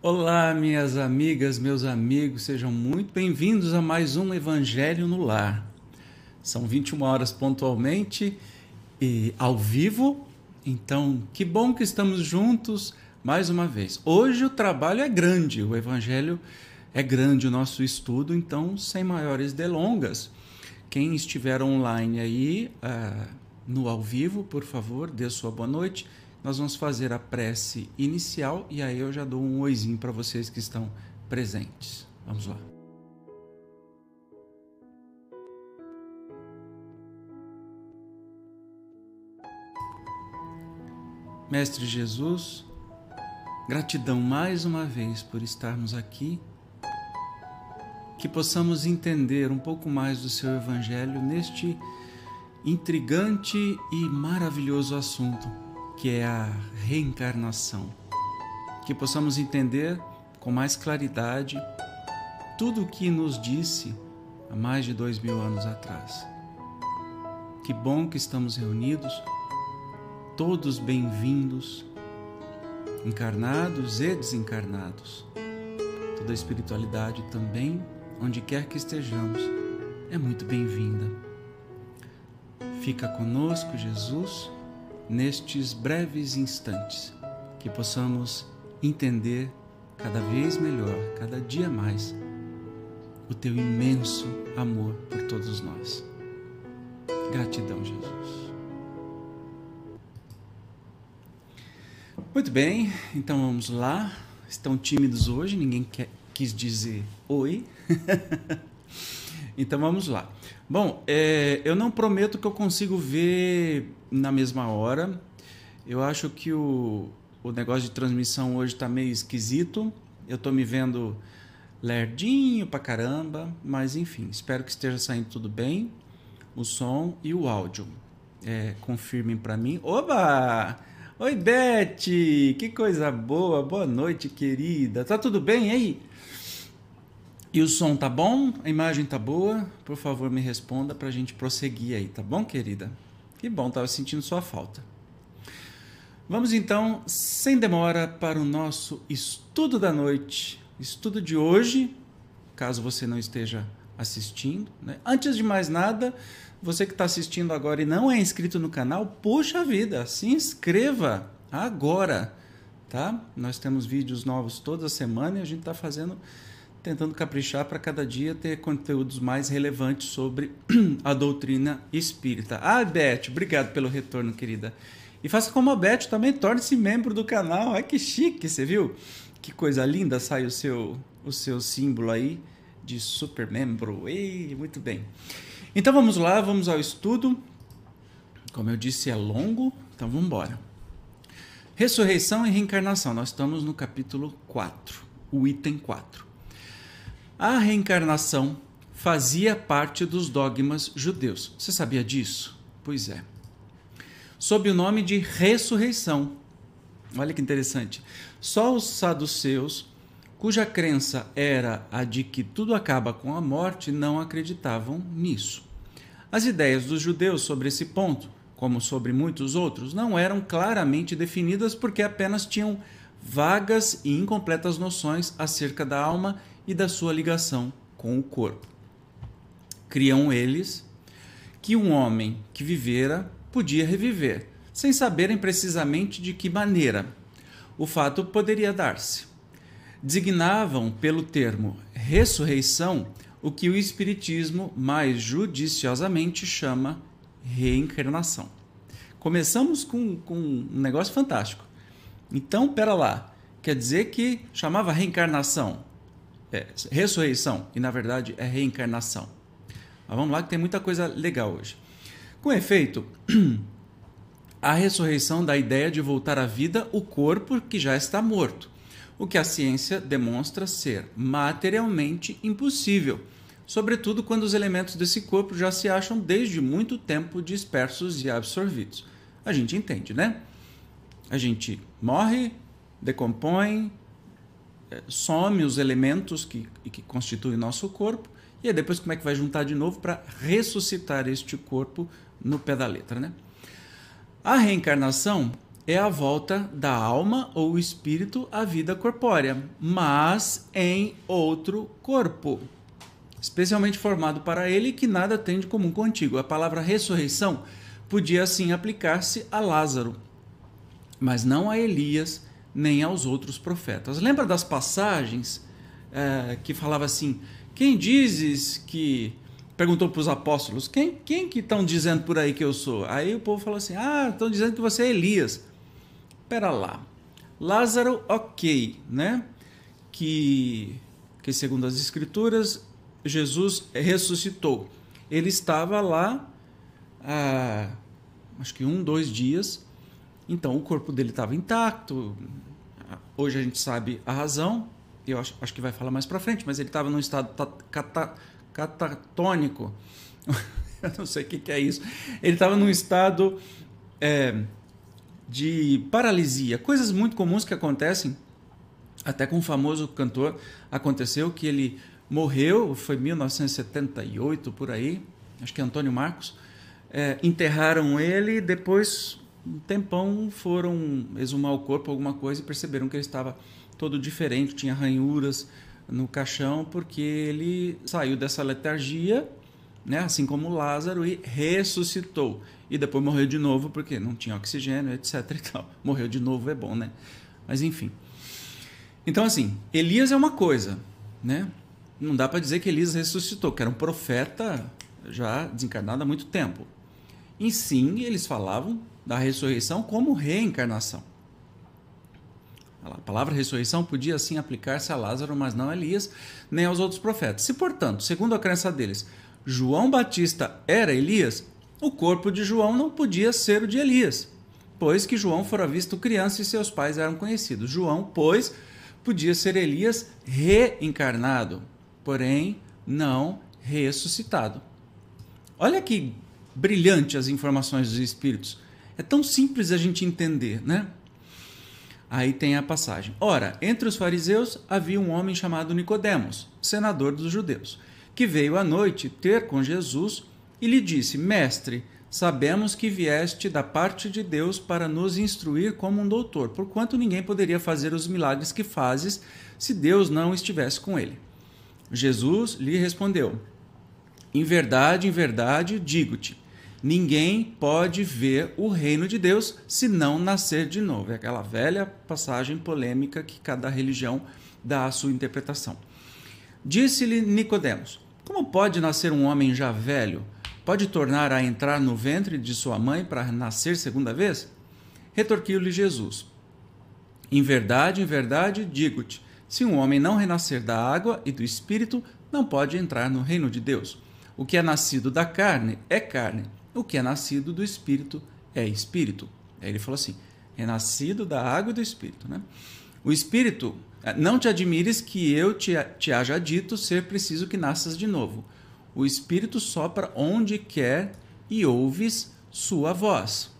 Olá, minhas amigas, meus amigos, sejam muito bem-vindos a mais um Evangelho no Lar. São 21 horas pontualmente e ao vivo, então que bom que estamos juntos mais uma vez. Hoje o trabalho é grande, o Evangelho é grande, o nosso estudo, então sem maiores delongas. Quem estiver online aí uh, no ao vivo, por favor, dê sua boa noite nós vamos fazer a prece inicial e aí eu já dou um oizinho para vocês que estão presentes. Vamos lá. Mestre Jesus, gratidão mais uma vez por estarmos aqui, que possamos entender um pouco mais do seu Evangelho neste intrigante e maravilhoso assunto que é a reencarnação. Que possamos entender com mais claridade tudo o que nos disse há mais de dois mil anos atrás. Que bom que estamos reunidos, todos bem-vindos, encarnados e desencarnados. Toda a espiritualidade também, onde quer que estejamos, é muito bem-vinda. Fica conosco, Jesus nestes breves instantes, que possamos entender cada vez melhor, cada dia mais, o teu imenso amor por todos nós. Gratidão, Jesus. Muito bem, então vamos lá. Estão tímidos hoje, ninguém quer, quis dizer oi. então vamos lá. Bom, é, eu não prometo que eu consigo ver na mesma hora. Eu acho que o, o negócio de transmissão hoje está meio esquisito. Eu estou me vendo lerdinho pra caramba, mas enfim, espero que esteja saindo tudo bem, o som e o áudio. É, confirmem para mim. Oba! Oi, Beth! Que coisa boa! Boa noite, querida. Tá tudo bem aí? E o som tá bom? A imagem tá boa? Por favor, me responda para a gente prosseguir aí, tá bom, querida? Que bom, estava sentindo sua falta. Vamos então, sem demora, para o nosso estudo da noite. Estudo de hoje, caso você não esteja assistindo. Né? Antes de mais nada, você que está assistindo agora e não é inscrito no canal, puxa vida, se inscreva agora, tá? Nós temos vídeos novos toda semana e a gente está fazendo tentando caprichar para cada dia ter conteúdos mais relevantes sobre a doutrina espírita. Ah, Beth, obrigado pelo retorno, querida. E faça como a Beth também, torne-se membro do canal. Ai, que chique, você viu? Que coisa linda sai o seu, o seu símbolo aí de super membro. Ei, muito bem. Então vamos lá, vamos ao estudo. Como eu disse, é longo, então vamos embora. Ressurreição e reencarnação. Nós estamos no capítulo 4, o item 4. A reencarnação fazia parte dos dogmas judeus. Você sabia disso? Pois é. Sob o nome de ressurreição. Olha que interessante. Só os saduceus, cuja crença era a de que tudo acaba com a morte, não acreditavam nisso. As ideias dos judeus sobre esse ponto, como sobre muitos outros, não eram claramente definidas porque apenas tinham vagas e incompletas noções acerca da alma e da sua ligação com o corpo. Criam eles que um homem que vivera podia reviver, sem saberem precisamente de que maneira o fato poderia dar-se. Designavam pelo termo ressurreição o que o Espiritismo mais judiciosamente chama reencarnação. Começamos com, com um negócio fantástico. Então, pera lá, quer dizer que chamava reencarnação é, ressurreição e na verdade é reencarnação. Mas vamos lá que tem muita coisa legal hoje. Com efeito, a ressurreição dá a ideia de voltar à vida o corpo que já está morto, o que a ciência demonstra ser materialmente impossível, sobretudo quando os elementos desse corpo já se acham desde muito tempo dispersos e absorvidos. A gente entende, né? A gente morre, decompõe, some os elementos que, que constituem nosso corpo, e aí depois como é que vai juntar de novo para ressuscitar este corpo no pé da letra, né? A reencarnação é a volta da alma ou espírito à vida corpórea, mas em outro corpo, especialmente formado para ele que nada tem de comum contigo. A palavra ressurreição podia assim aplicar-se a Lázaro, mas não a Elias nem aos outros profetas. Lembra das passagens é, que falava assim: quem dizes que perguntou para os apóstolos: quem, quem que estão dizendo por aí que eu sou? Aí o povo falou assim: ah, estão dizendo que você é Elias. Pera lá. Lázaro, ok, né? Que, que segundo as escrituras, Jesus ressuscitou. Ele estava lá há, acho que um, dois dias. Então o corpo dele estava intacto. Hoje a gente sabe a razão. Eu acho, acho que vai falar mais para frente, mas ele estava num estado cata, catatônico. Eu não sei o que, que é isso. Ele estava num estado é, de paralisia, coisas muito comuns que acontecem, até com o famoso cantor, aconteceu que ele morreu, foi 1978 por aí, acho que é Antônio Marcos, é, enterraram ele, depois um tempão foram exumar o corpo, alguma coisa, e perceberam que ele estava todo diferente, tinha ranhuras no caixão, porque ele saiu dessa letargia né? assim como Lázaro, e ressuscitou. E depois morreu de novo porque não tinha oxigênio, etc. E tal. Morreu de novo é bom, né? Mas enfim. Então, assim, Elias é uma coisa, né? Não dá para dizer que Elias ressuscitou, que era um profeta já desencarnado há muito tempo. E sim, eles falavam da ressurreição como reencarnação. A palavra ressurreição podia assim aplicar-se a Lázaro, mas não a Elias, nem aos outros profetas. Se, portanto, segundo a crença deles, João Batista era Elias, o corpo de João não podia ser o de Elias, pois que João fora visto criança e seus pais eram conhecidos. João, pois, podia ser Elias reencarnado, porém não ressuscitado. Olha que brilhante as informações dos Espíritos. É tão simples a gente entender, né? Aí tem a passagem. Ora, entre os fariseus havia um homem chamado Nicodemos, senador dos judeus que veio à noite ter com Jesus e lhe disse: Mestre, sabemos que vieste da parte de Deus para nos instruir como um doutor, porquanto ninguém poderia fazer os milagres que fazes se Deus não estivesse com ele. Jesus lhe respondeu: Em verdade, em verdade, digo-te, ninguém pode ver o reino de Deus se não nascer de novo. É aquela velha passagem polêmica que cada religião dá a sua interpretação. Disse-lhe Nicodemos: como pode nascer um homem já velho? Pode tornar a entrar no ventre de sua mãe para nascer segunda vez? Retorquiu-lhe Jesus: Em verdade, em verdade, digo-te: se um homem não renascer da água e do espírito, não pode entrar no reino de Deus. O que é nascido da carne é carne, o que é nascido do espírito é espírito. Aí ele falou assim: renascido da água e do espírito. Né? O espírito é, não te admires que eu te, te haja dito ser preciso que nasças de novo. O Espírito sopra onde quer e ouves sua voz.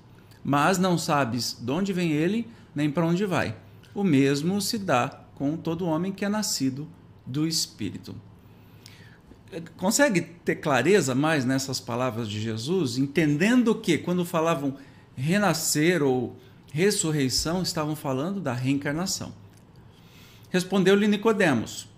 Mas não sabes de onde vem ele, nem para onde vai. O mesmo se dá com todo homem que é nascido do Espírito. Consegue ter clareza mais nessas palavras de Jesus, entendendo que quando falavam renascer ou ressurreição, estavam falando da reencarnação. Respondeu-lhe Nicodemos: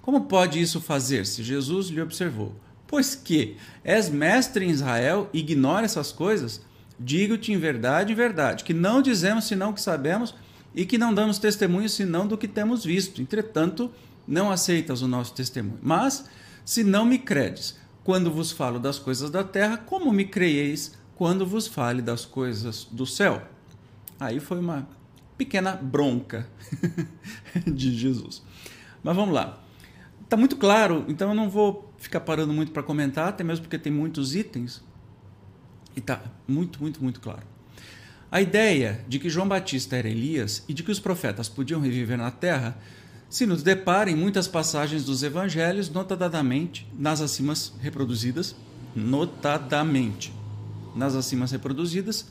Como pode isso fazer-se? Jesus lhe observou: Pois que és mestre em Israel e ignora essas coisas? Digo-te em verdade, em verdade, que não dizemos senão o que sabemos e que não damos testemunho senão do que temos visto. Entretanto, não aceitas o nosso testemunho. Mas, se não me credes, quando vos falo das coisas da terra, como me creieis quando vos fale das coisas do céu? Aí foi uma pequena bronca de Jesus. Mas vamos lá. Está muito claro, então eu não vou ficar parando muito para comentar, até mesmo porque tem muitos itens. E está muito, muito, muito claro. A ideia de que João Batista era Elias e de que os profetas podiam reviver na terra se nos depara em muitas passagens dos evangelhos, notadamente nas acimas reproduzidas, notadamente nas acimas reproduzidas,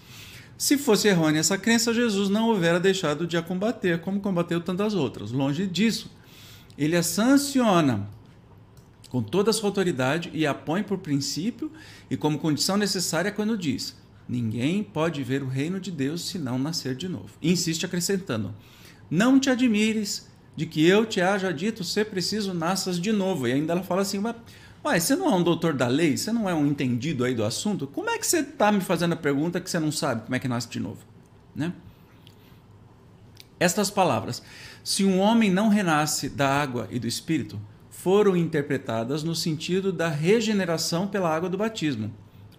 se fosse errônea essa crença, Jesus não houvera deixado de a combater, como combateu tantas outras. Longe disso, ele a sanciona com toda a sua autoridade e a põe por princípio e como condição necessária quando diz: Ninguém pode ver o reino de Deus se não nascer de novo. insiste acrescentando: Não te admires de que eu te haja dito ser preciso nasças de novo. E ainda ela fala assim: Ué, você não é um doutor da lei? Você não é um entendido aí do assunto? Como é que você está me fazendo a pergunta que você não sabe como é que nasce de novo? Né? Estas palavras, se um homem não renasce da água e do espírito, foram interpretadas no sentido da regeneração pela água do batismo.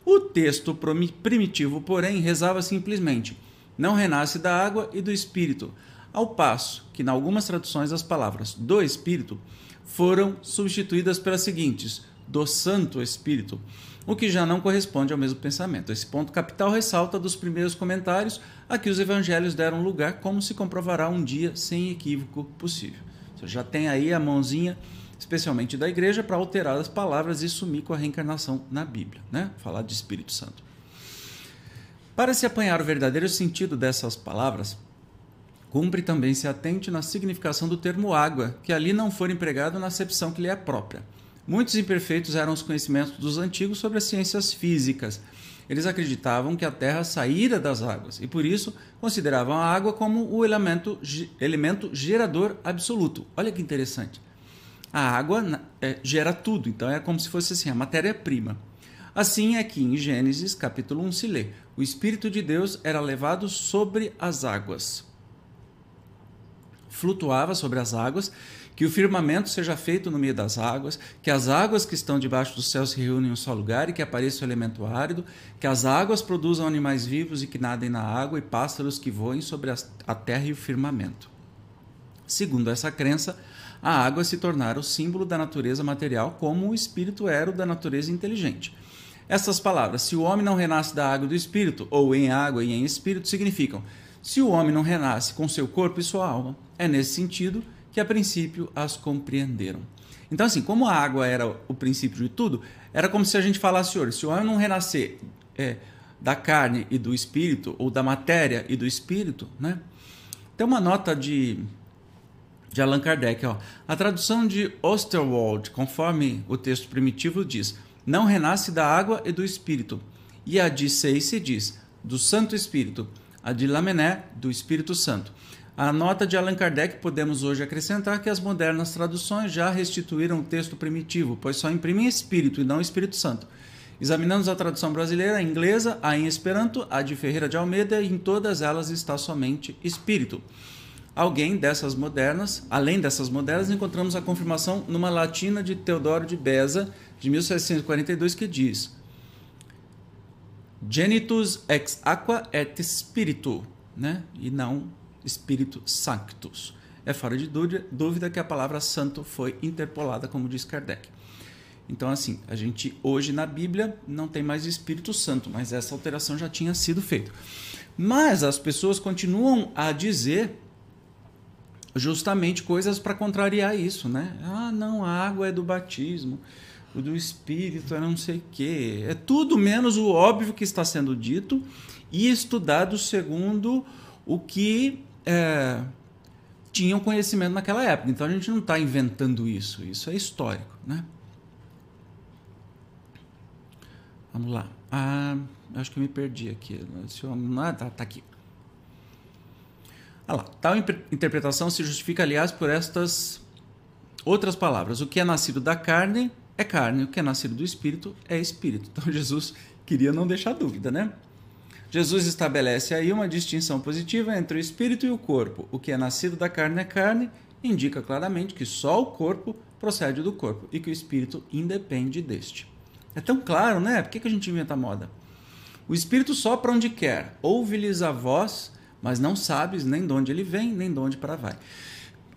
O texto primitivo, porém, rezava simplesmente: não renasce da água e do espírito, ao passo que, em algumas traduções, as palavras do espírito foram substituídas pelas seguintes: do Santo Espírito, o que já não corresponde ao mesmo pensamento. Esse ponto capital ressalta dos primeiros comentários a que os evangelhos deram lugar, como se comprovará um dia sem equívoco possível. Você já tem aí a mãozinha especialmente da igreja, para alterar as palavras e sumir com a reencarnação na Bíblia, né? Falar de Espírito Santo. Para se apanhar o verdadeiro sentido dessas palavras, cumpre também se atente na significação do termo água, que ali não for empregado na acepção que lhe é própria. Muitos imperfeitos eram os conhecimentos dos antigos sobre as ciências físicas. Eles acreditavam que a Terra saíra das águas e, por isso, consideravam a água como o elemento, elemento gerador absoluto. Olha que interessante a água é, gera tudo, então é como se fosse assim, a matéria-prima. Assim é que em Gênesis capítulo 1 se lê: o Espírito de Deus era levado sobre as águas. Flutuava sobre as águas, que o firmamento seja feito no meio das águas, que as águas que estão debaixo do céu se reúnem em um só lugar e que apareça o elemento árido, que as águas produzam animais vivos e que nadem na água e pássaros que voem sobre a terra e o firmamento. Segundo essa crença, a água se tornara o símbolo da natureza material, como o espírito era o da natureza inteligente. Essas palavras, se o homem não renasce da água e do espírito, ou em água e em espírito, significam: se o homem não renasce com seu corpo e sua alma. É nesse sentido que a princípio as compreenderam. Então, assim, como a água era o princípio de tudo, era como se a gente falasse hoje: se o homem não renascer é, da carne e do espírito, ou da matéria e do espírito, né? Tem uma nota de de Allan Kardec. Ó. A tradução de Osterwald, conforme o texto primitivo, diz: Não renasce da água e do espírito. E a de Seice diz: Do Santo Espírito. A de Lamené, do Espírito Santo. A nota de Allan Kardec podemos hoje acrescentar que as modernas traduções já restituíram o texto primitivo, pois só imprimem Espírito e não Espírito Santo. Examinamos a tradução brasileira, a inglesa, a em Esperanto, a de Ferreira de Almeida, e em todas elas está somente Espírito alguém dessas modernas, além dessas modernas, encontramos a confirmação numa latina de Teodoro de Beza, de 1742, que diz: Genitus ex aqua et spiritu, né? e não Espírito Sanctus. É fora de dúvida que a palavra santo foi interpolada, como diz Kardec. Então, assim, a gente hoje na Bíblia não tem mais Espírito Santo, mas essa alteração já tinha sido feita. Mas as pessoas continuam a dizer justamente coisas para contrariar isso, né? Ah, não, a água é do batismo, o do espírito é não sei o quê. É tudo menos o óbvio que está sendo dito e estudado segundo o que é, tinham conhecimento naquela época. Então a gente não está inventando isso, isso é histórico, né? Vamos lá. Ah, acho que eu me perdi aqui. Ah, tá, tá aqui. Ah lá, tal interpretação se justifica, aliás, por estas outras palavras. O que é nascido da carne é carne, o que é nascido do espírito é espírito. Então Jesus queria não deixar dúvida, né? Jesus estabelece aí uma distinção positiva entre o espírito e o corpo. O que é nascido da carne é carne, indica claramente que só o corpo procede do corpo e que o espírito independe deste. É tão claro, né? Por que, que a gente inventa moda? O espírito sopra onde quer, ouve-lhes a voz mas não sabes nem de onde ele vem, nem de onde para vai.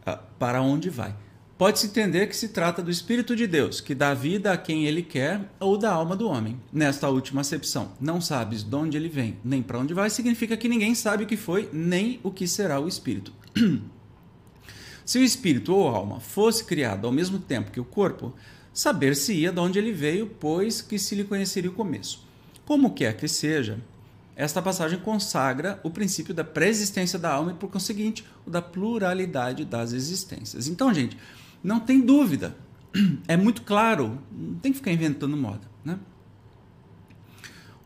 Ah, para onde vai. Pode-se entender que se trata do Espírito de Deus, que dá vida a quem ele quer, ou da alma do homem. Nesta última acepção, não sabes de onde ele vem, nem para onde vai, significa que ninguém sabe o que foi, nem o que será o Espírito. se o Espírito ou alma fosse criado ao mesmo tempo que o corpo, saber-se-ia de onde ele veio, pois que se lhe conheceria o começo. Como quer que seja, esta passagem consagra o princípio da preexistência da alma e, por conseguinte, o da pluralidade das existências. Então, gente, não tem dúvida. É muito claro, não tem que ficar inventando moda. Né?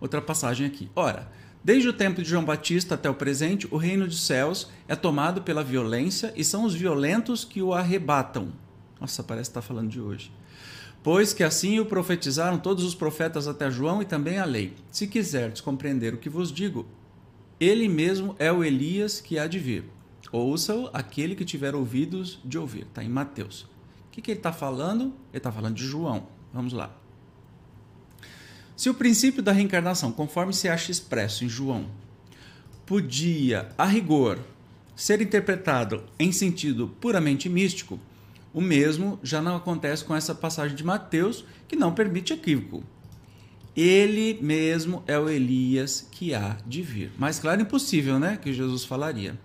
outra passagem aqui. Ora, desde o tempo de João Batista até o presente, o reino dos céus é tomado pela violência e são os violentos que o arrebatam. Nossa, parece estar falando de hoje. Pois que assim o profetizaram todos os profetas até João e também a lei. Se quiserdes compreender o que vos digo, ele mesmo é o Elias que há de vir. Ouça-o aquele que tiver ouvidos de ouvir. Está em Mateus. O que, que ele está falando? Ele está falando de João. Vamos lá. Se o princípio da reencarnação, conforme se acha expresso em João, podia, a rigor, ser interpretado em sentido puramente místico, o mesmo já não acontece com essa passagem de Mateus, que não permite equívoco. Ele mesmo é o Elias que há de vir. Mais claro, impossível, né? Que Jesus falaria.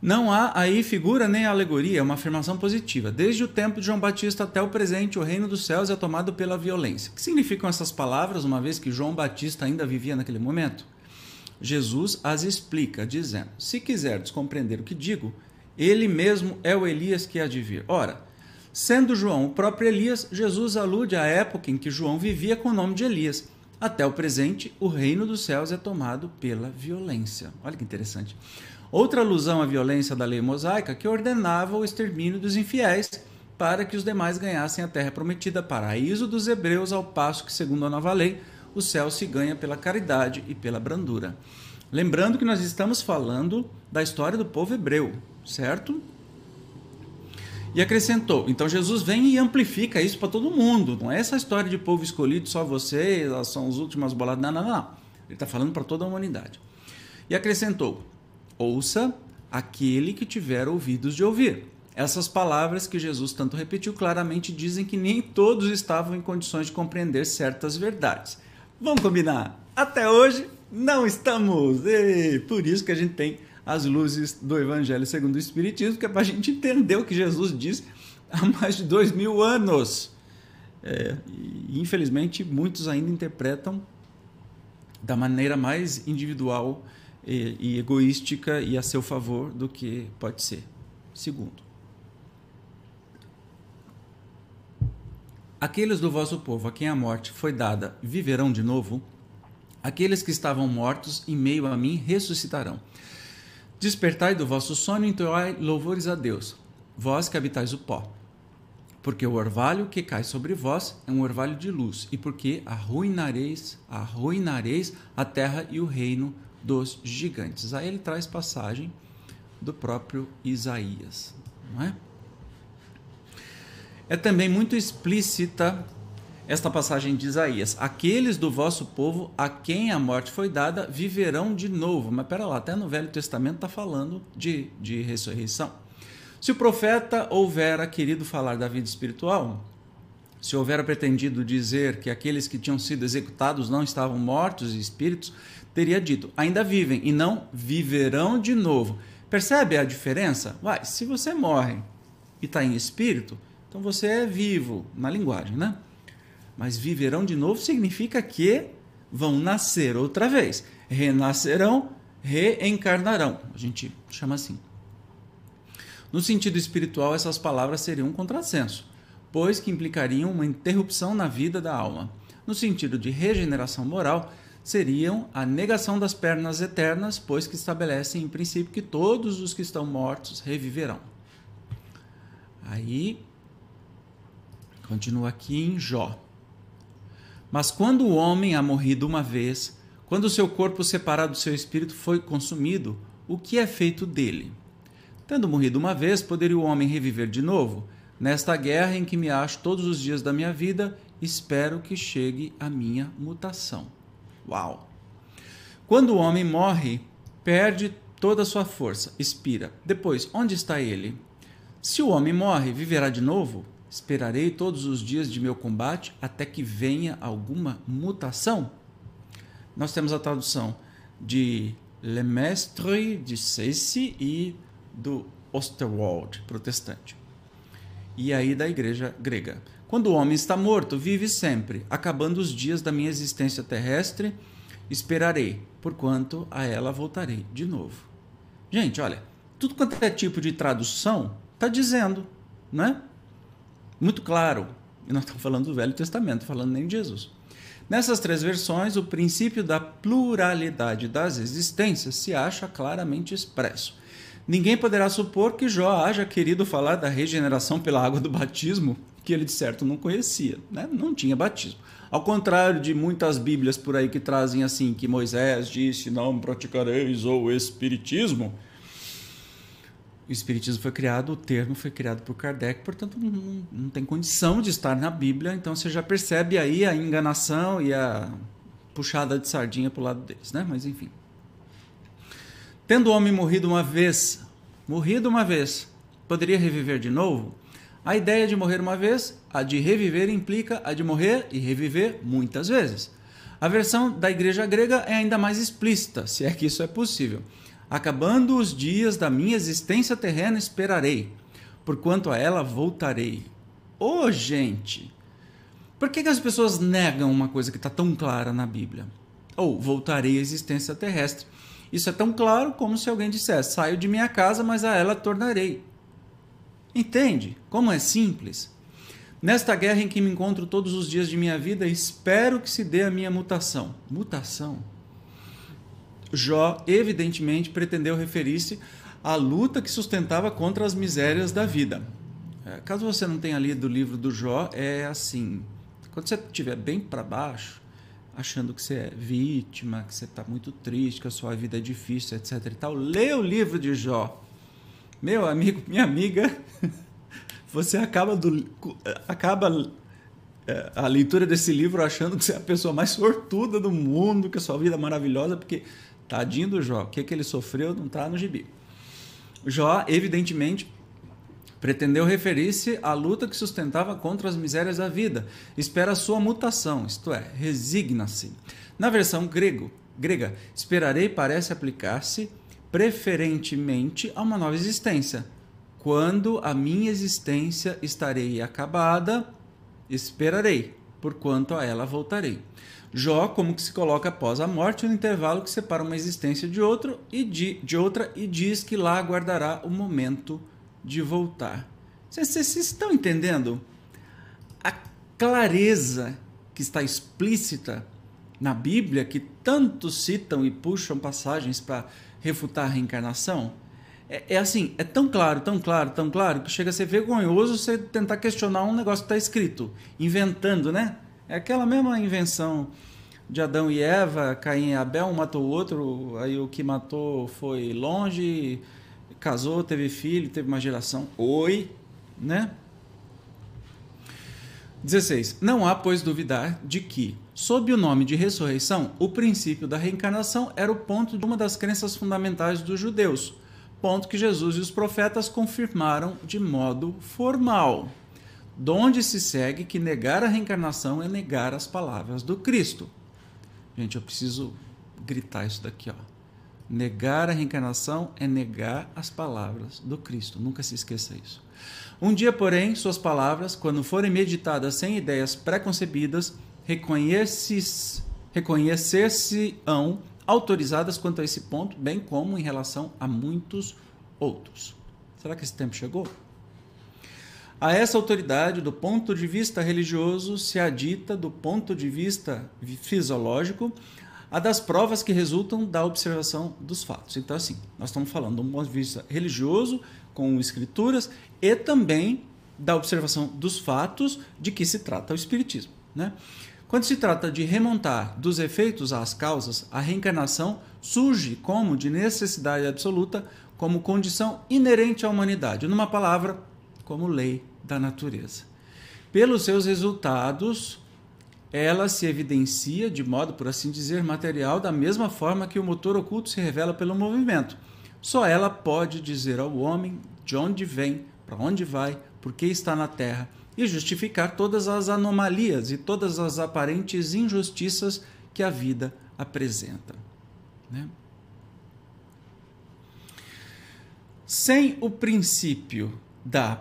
Não há aí figura nem alegoria, é uma afirmação positiva. Desde o tempo de João Batista até o presente, o reino dos céus é tomado pela violência. O que significam essas palavras, uma vez que João Batista ainda vivia naquele momento? Jesus as explica, dizendo: Se quiserdes compreender o que digo, ele mesmo é o Elias que há de vir. Ora, sendo João o próprio Elias, Jesus alude à época em que João vivia com o nome de Elias. Até o presente, o reino dos céus é tomado pela violência. Olha que interessante. Outra alusão à violência da lei mosaica que ordenava o extermínio dos infiéis para que os demais ganhassem a terra prometida, paraíso dos hebreus, ao passo que, segundo a nova lei, o céu se ganha pela caridade e pela brandura. Lembrando que nós estamos falando da história do povo hebreu, certo? E acrescentou: então Jesus vem e amplifica isso para todo mundo. Não é essa história de povo escolhido, só vocês, são as últimas boladas. Não, não, não. Ele está falando para toda a humanidade. E acrescentou: ouça aquele que tiver ouvidos de ouvir. Essas palavras que Jesus tanto repetiu claramente dizem que nem todos estavam em condições de compreender certas verdades. Vamos combinar? Até hoje não estamos! E por isso que a gente tem as luzes do Evangelho segundo o Espiritismo, que é para a gente entender o que Jesus diz há mais de dois mil anos. É, e, infelizmente, muitos ainda interpretam da maneira mais individual e, e egoística e a seu favor do que pode ser. Segundo, aqueles do vosso povo a quem a morte foi dada viverão de novo? Aqueles que estavam mortos em meio a mim ressuscitarão. Despertai do vosso sono e entoai louvores a Deus, vós que habitais o pó. Porque o orvalho que cai sobre vós é um orvalho de luz, e porque arruinareis, arruinareis a terra e o reino dos gigantes. Aí ele traz passagem do próprio Isaías, não é? É também muito explícita esta passagem de Isaías: Aqueles do vosso povo a quem a morte foi dada viverão de novo. Mas pera lá, até no Velho Testamento está falando de, de ressurreição. Se o profeta houvera querido falar da vida espiritual, se houvera pretendido dizer que aqueles que tinham sido executados não estavam mortos e espíritos, teria dito: ainda vivem e não viverão de novo. Percebe a diferença? Uai, se você morre e está em espírito, então você é vivo na linguagem, né? mas viverão de novo significa que vão nascer outra vez. Renascerão, reencarnarão. A gente chama assim. No sentido espiritual, essas palavras seriam um contrassenso, pois que implicariam uma interrupção na vida da alma. No sentido de regeneração moral, seriam a negação das pernas eternas, pois que estabelecem em princípio que todos os que estão mortos reviverão. Aí, continua aqui em Jó. Mas quando o homem há morrido uma vez, quando o seu corpo separado do seu espírito foi consumido, o que é feito dele? Tendo morrido uma vez, poderia o homem reviver de novo? Nesta guerra em que me acho todos os dias da minha vida, espero que chegue a minha mutação. Uau! Quando o homem morre, perde toda a sua força, expira. Depois, onde está ele? Se o homem morre, viverá de novo? Esperarei todos os dias de meu combate até que venha alguma mutação? Nós temos a tradução de Le Mestre de Seysse e do Osterwald, protestante. E aí da igreja grega. Quando o homem está morto, vive sempre, acabando os dias da minha existência terrestre, esperarei, porquanto a ela voltarei de novo. Gente, olha, tudo quanto é tipo de tradução está dizendo, não é? muito claro. E nós estamos falando do Velho Testamento, falando nem de Jesus. Nessas três versões, o princípio da pluralidade das existências se acha claramente expresso. Ninguém poderá supor que Jó haja querido falar da regeneração pela água do batismo, que ele de certo não conhecia, né? não tinha batismo. Ao contrário de muitas Bíblias por aí que trazem assim, que Moisés disse: Não praticareis o Espiritismo. O Espiritismo foi criado, o termo foi criado por Kardec, portanto não, não tem condição de estar na Bíblia, então você já percebe aí a enganação e a puxada de sardinha para o lado deles, né? Mas enfim. Tendo o homem morrido uma vez, morrido uma vez, poderia reviver de novo? A ideia de morrer uma vez, a de reviver implica a de morrer e reviver muitas vezes. A versão da igreja grega é ainda mais explícita, se é que isso é possível. Acabando os dias da minha existência terrena, esperarei, porquanto a ela voltarei. Ô oh, gente! Por que, que as pessoas negam uma coisa que está tão clara na Bíblia? Ou voltarei à existência terrestre. Isso é tão claro como se alguém dissesse: saio de minha casa, mas a ela tornarei. Entende como é simples? Nesta guerra em que me encontro todos os dias de minha vida, espero que se dê a minha mutação. Mutação? Jó, evidentemente, pretendeu referir-se à luta que sustentava contra as misérias da vida. É, caso você não tenha lido o livro do Jó, é assim: quando você estiver bem para baixo, achando que você é vítima, que você está muito triste, que a sua vida é difícil, etc. e tal, lê o livro de Jó. Meu amigo, minha amiga, você acaba, do, acaba é, a leitura desse livro achando que você é a pessoa mais sortuda do mundo, que a sua vida é maravilhosa, porque tadinho do Jó, o que, que ele sofreu não está no gibi. Jó, evidentemente, pretendeu referir-se à luta que sustentava contra as misérias da vida. Espera sua mutação, isto é, resigna-se. Na versão grego, grega, esperarei parece aplicar-se preferentemente a uma nova existência. Quando a minha existência estarei acabada, esperarei, porquanto a ela voltarei. Jó, como que se coloca após a morte, no intervalo que separa uma existência de, outro e de, de outra e diz que lá aguardará o momento de voltar. Vocês, estão entendendo a clareza que está explícita na Bíblia, que tanto citam e puxam passagens para refutar a reencarnação? É, é, assim, é tão claro, tão claro, tão claro, que chega a ser vergonhoso você tentar questionar um negócio que está escrito, inventando, né? É aquela mesma invenção de Adão e Eva, Caim e Abel, um matou o outro, aí o que matou foi longe, casou, teve filho, teve uma geração. Oi, né? 16. Não há, pois, duvidar de que, sob o nome de ressurreição, o princípio da reencarnação era o ponto de uma das crenças fundamentais dos judeus, ponto que Jesus e os profetas confirmaram de modo formal. Donde se segue que negar a reencarnação é negar as palavras do Cristo. Gente, eu preciso gritar isso daqui, ó. Negar a reencarnação é negar as palavras do Cristo. Nunca se esqueça isso. Um dia, porém, suas palavras, quando forem meditadas sem ideias preconcebidas, reconhecer-se-ão autorizadas quanto a esse ponto, bem como em relação a muitos outros. Será que esse tempo chegou? A essa autoridade, do ponto de vista religioso, se adita, do ponto de vista fisiológico, a das provas que resultam da observação dos fatos. Então, assim, nós estamos falando de um ponto de vista religioso, com escrituras, e também da observação dos fatos de que se trata o Espiritismo. Né? Quando se trata de remontar dos efeitos às causas, a reencarnação surge como de necessidade absoluta, como condição inerente à humanidade, numa palavra, como lei da natureza. Pelos seus resultados, ela se evidencia de modo, por assim dizer, material, da mesma forma que o motor oculto se revela pelo movimento. Só ela pode dizer ao homem de onde vem, para onde vai, por que está na terra e justificar todas as anomalias e todas as aparentes injustiças que a vida apresenta. Né? Sem o princípio da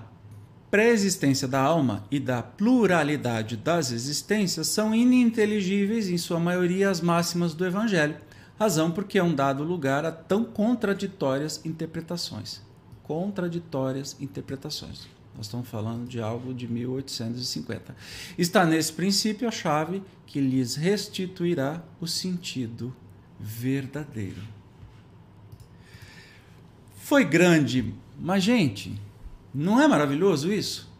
pré-existência da alma e da pluralidade das existências, são ininteligíveis, em sua maioria, as máximas do Evangelho, razão porque é um dado lugar a tão contraditórias interpretações. Contraditórias interpretações. Nós estamos falando de algo de 1850. Está nesse princípio a chave que lhes restituirá o sentido verdadeiro. Foi grande, mas, gente, não é maravilhoso isso?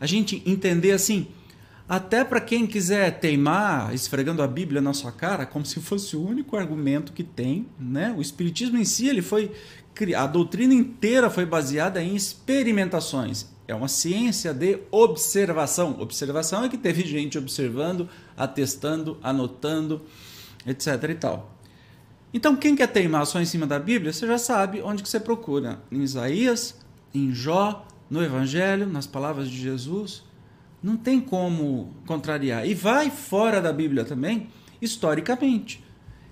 A gente entender assim, até para quem quiser teimar esfregando a Bíblia na sua cara, como se fosse o único argumento que tem, né? O espiritismo em si, ele foi a doutrina inteira foi baseada em experimentações. É uma ciência de observação. Observação é que teve gente observando, atestando, anotando, etc e tal. Então, quem quer teimar só em cima da Bíblia, você já sabe onde que você procura. Em Isaías, em Jó, no Evangelho, nas palavras de Jesus. Não tem como contrariar. E vai fora da Bíblia também, historicamente.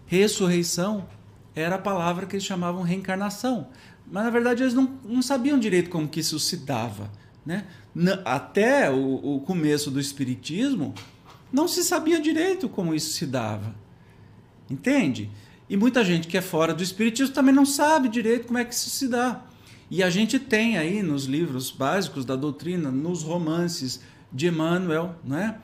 Ressurreição era a palavra que eles chamavam reencarnação. Mas na verdade eles não, não sabiam direito como que isso se dava. Né? Até o, o começo do Espiritismo, não se sabia direito como isso se dava. Entende? E muita gente que é fora do Espiritismo também não sabe direito como é que isso se dá. E a gente tem aí nos livros básicos da doutrina, nos romances, de Emmanuel, né?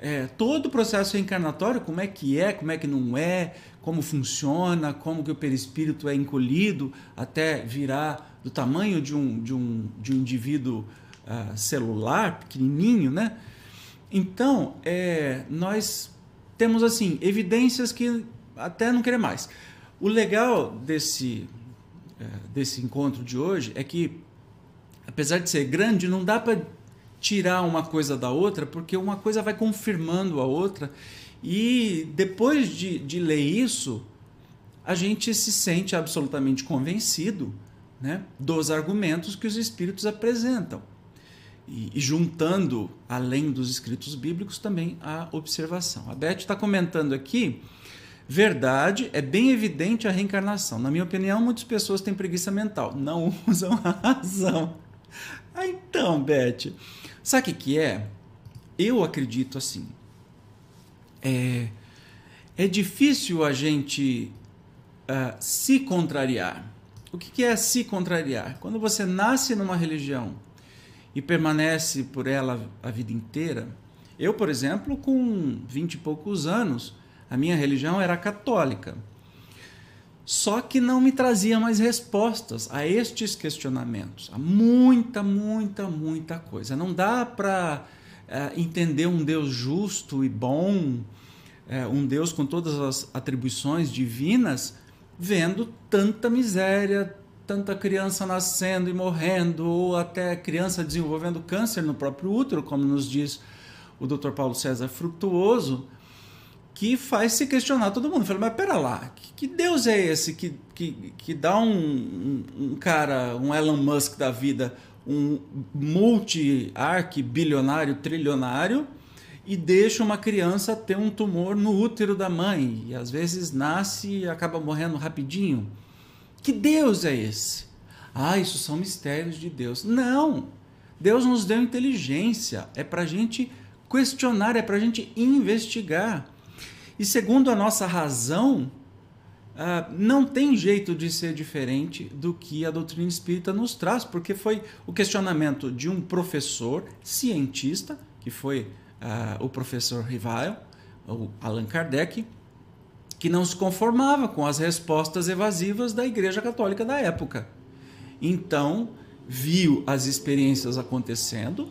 É, todo o processo reencarnatório, como é que é, como é que não é, como funciona, como que o perispírito é encolhido até virar do tamanho de um, de um, de um indivíduo uh, celular, pequenininho, né? Então, é, nós temos, assim, evidências que até não querer mais. O legal desse, desse encontro de hoje é que, apesar de ser grande, não dá para tirar uma coisa da outra, porque uma coisa vai confirmando a outra. E depois de, de ler isso, a gente se sente absolutamente convencido né, dos argumentos que os espíritos apresentam. E, e, juntando, além dos escritos bíblicos, também a observação. A Beth está comentando aqui. Verdade, é bem evidente a reencarnação. Na minha opinião, muitas pessoas têm preguiça mental, não usam a razão. Ah, então, Beth, Sabe o que, é? Eu acredito assim. É, é difícil a gente uh, se contrariar. O que, que é se contrariar? Quando você nasce numa religião e permanece por ela a vida inteira. Eu, por exemplo, com vinte e poucos anos, a minha religião era católica. Só que não me trazia mais respostas a estes questionamentos. Há muita, muita, muita coisa. Não dá para é, entender um Deus justo e bom, é, um Deus com todas as atribuições divinas, vendo tanta miséria, tanta criança nascendo e morrendo, ou até criança desenvolvendo câncer no próprio útero, como nos diz o Dr. Paulo César Frutuoso que faz se questionar todo mundo. Fala, mas pera lá, que, que Deus é esse que, que, que dá um, um, um cara, um Elon Musk da vida, um multi-arque-bilionário, trilionário, e deixa uma criança ter um tumor no útero da mãe, e às vezes nasce e acaba morrendo rapidinho? Que Deus é esse? Ah, isso são mistérios de Deus. Não! Deus nos deu inteligência, é para gente questionar, é para gente investigar. E segundo a nossa razão, uh, não tem jeito de ser diferente do que a doutrina espírita nos traz, porque foi o questionamento de um professor cientista, que foi uh, o professor Rivale, o Allan Kardec, que não se conformava com as respostas evasivas da Igreja Católica da época. Então, viu as experiências acontecendo,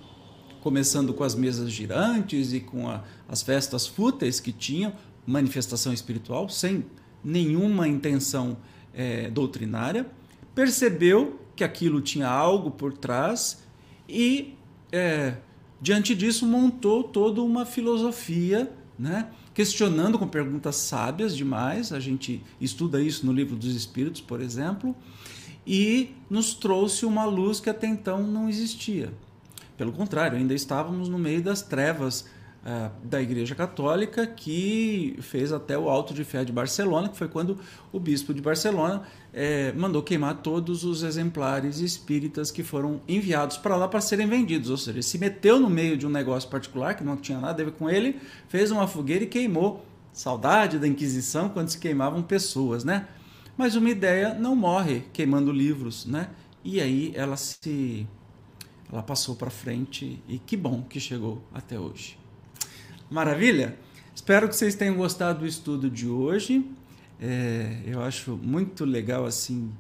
começando com as mesas girantes e com a, as festas fúteis que tinham, manifestação espiritual, sem nenhuma intenção é, doutrinária, percebeu que aquilo tinha algo por trás e, é, diante disso, montou toda uma filosofia, né? questionando com perguntas sábias demais. A gente estuda isso no livro dos Espíritos, por exemplo, e nos trouxe uma luz que até então não existia. Pelo contrário, ainda estávamos no meio das trevas uh, da Igreja Católica, que fez até o Alto de Fé de Barcelona, que foi quando o bispo de Barcelona eh, mandou queimar todos os exemplares espíritas que foram enviados para lá para serem vendidos. Ou seja, se meteu no meio de um negócio particular que não tinha nada a ver com ele, fez uma fogueira e queimou. Saudade da Inquisição quando se queimavam pessoas, né? Mas uma ideia não morre queimando livros, né? E aí ela se ela passou para frente e que bom que chegou até hoje. Maravilha? Espero que vocês tenham gostado do estudo de hoje. É, eu acho muito legal assim.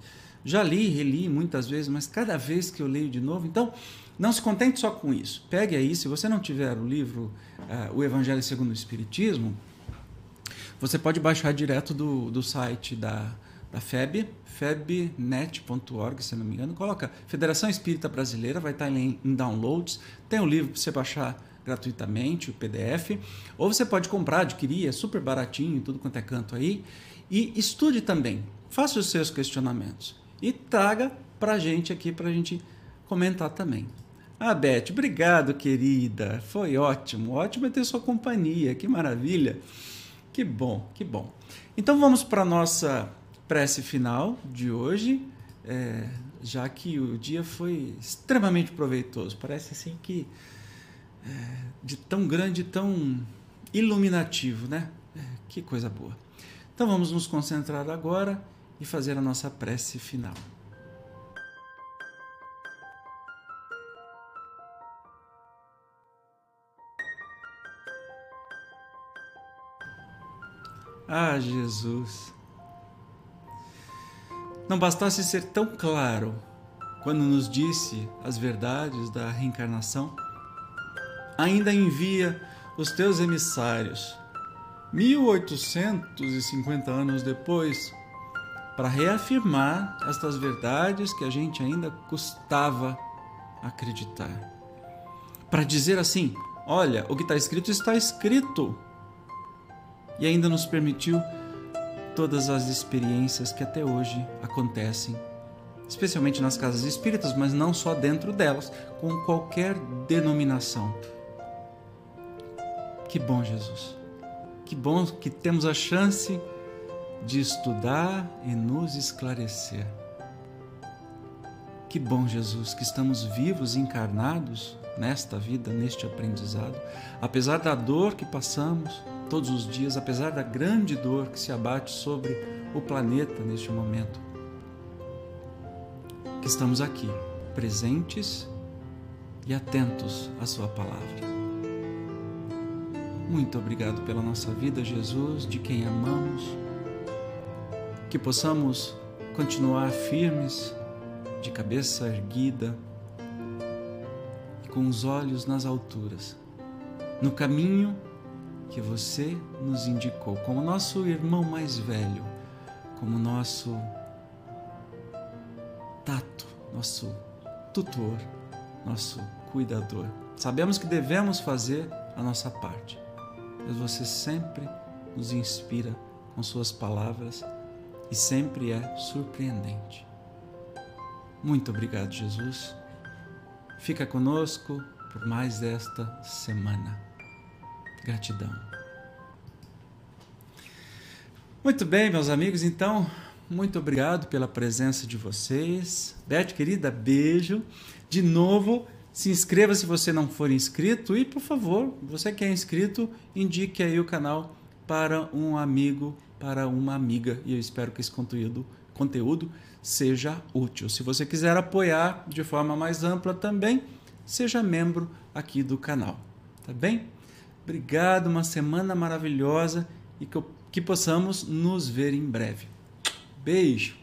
Já li, reli muitas vezes, mas cada vez que eu leio de novo, então não se contente só com isso. Pegue aí, se você não tiver o livro uh, O Evangelho segundo o Espiritismo, você pode baixar direto do, do site da, da FEB, febnet.org, se não me engano. Coloca Federação Espírita Brasileira, vai estar em, em downloads. Tem um livro para você baixar gratuitamente, o PDF. Ou você pode comprar, adquirir, é super baratinho, tudo quanto é canto aí. E estude também, faça os seus questionamentos e traga para a gente aqui, para a gente comentar também. Ah, Beth, obrigado, querida. Foi ótimo. Ótimo é ter sua companhia. Que maravilha. Que bom, que bom. Então vamos para a nossa prece final de hoje, é, já que o dia foi extremamente proveitoso. Parece assim que de tão grande, tão iluminativo, né? É, que coisa boa. Então vamos nos concentrar agora e fazer a nossa prece final. Ah, Jesus! Não bastasse ser tão claro quando nos disse as verdades da reencarnação, ainda envia os teus emissários, 1850 anos depois, para reafirmar estas verdades que a gente ainda custava acreditar. Para dizer assim: olha, o que está escrito está escrito e ainda nos permitiu todas as experiências que até hoje acontecem, especialmente nas casas espíritas, mas não só dentro delas, com qualquer denominação. Que bom, Jesus. Que bom que temos a chance de estudar e nos esclarecer. Que bom, Jesus, que estamos vivos, encarnados nesta vida, neste aprendizado, apesar da dor que passamos todos os dias, apesar da grande dor que se abate sobre o planeta neste momento. Que estamos aqui, presentes e atentos à Sua palavra. Muito obrigado pela nossa vida, Jesus, de quem amamos. Que possamos continuar firmes, de cabeça erguida, com os olhos nas alturas, no caminho que você nos indicou, como nosso irmão mais velho, como nosso tato, nosso tutor, nosso cuidador. Sabemos que devemos fazer a nossa parte, mas você sempre nos inspira com suas palavras e sempre é surpreendente. Muito obrigado, Jesus Fica conosco por mais esta semana. Gratidão. Muito bem, meus amigos, então, muito obrigado pela presença de vocês. Beth, querida, beijo. De novo, se inscreva se você não for inscrito e, por favor, você que é inscrito, indique aí o canal para um amigo, para uma amiga. E eu espero que esse conteúdo, conteúdo seja útil. Se você quiser apoiar de forma mais ampla também, seja membro aqui do canal. Tá bem? Obrigado, uma semana maravilhosa e que, que possamos nos ver em breve. Beijo!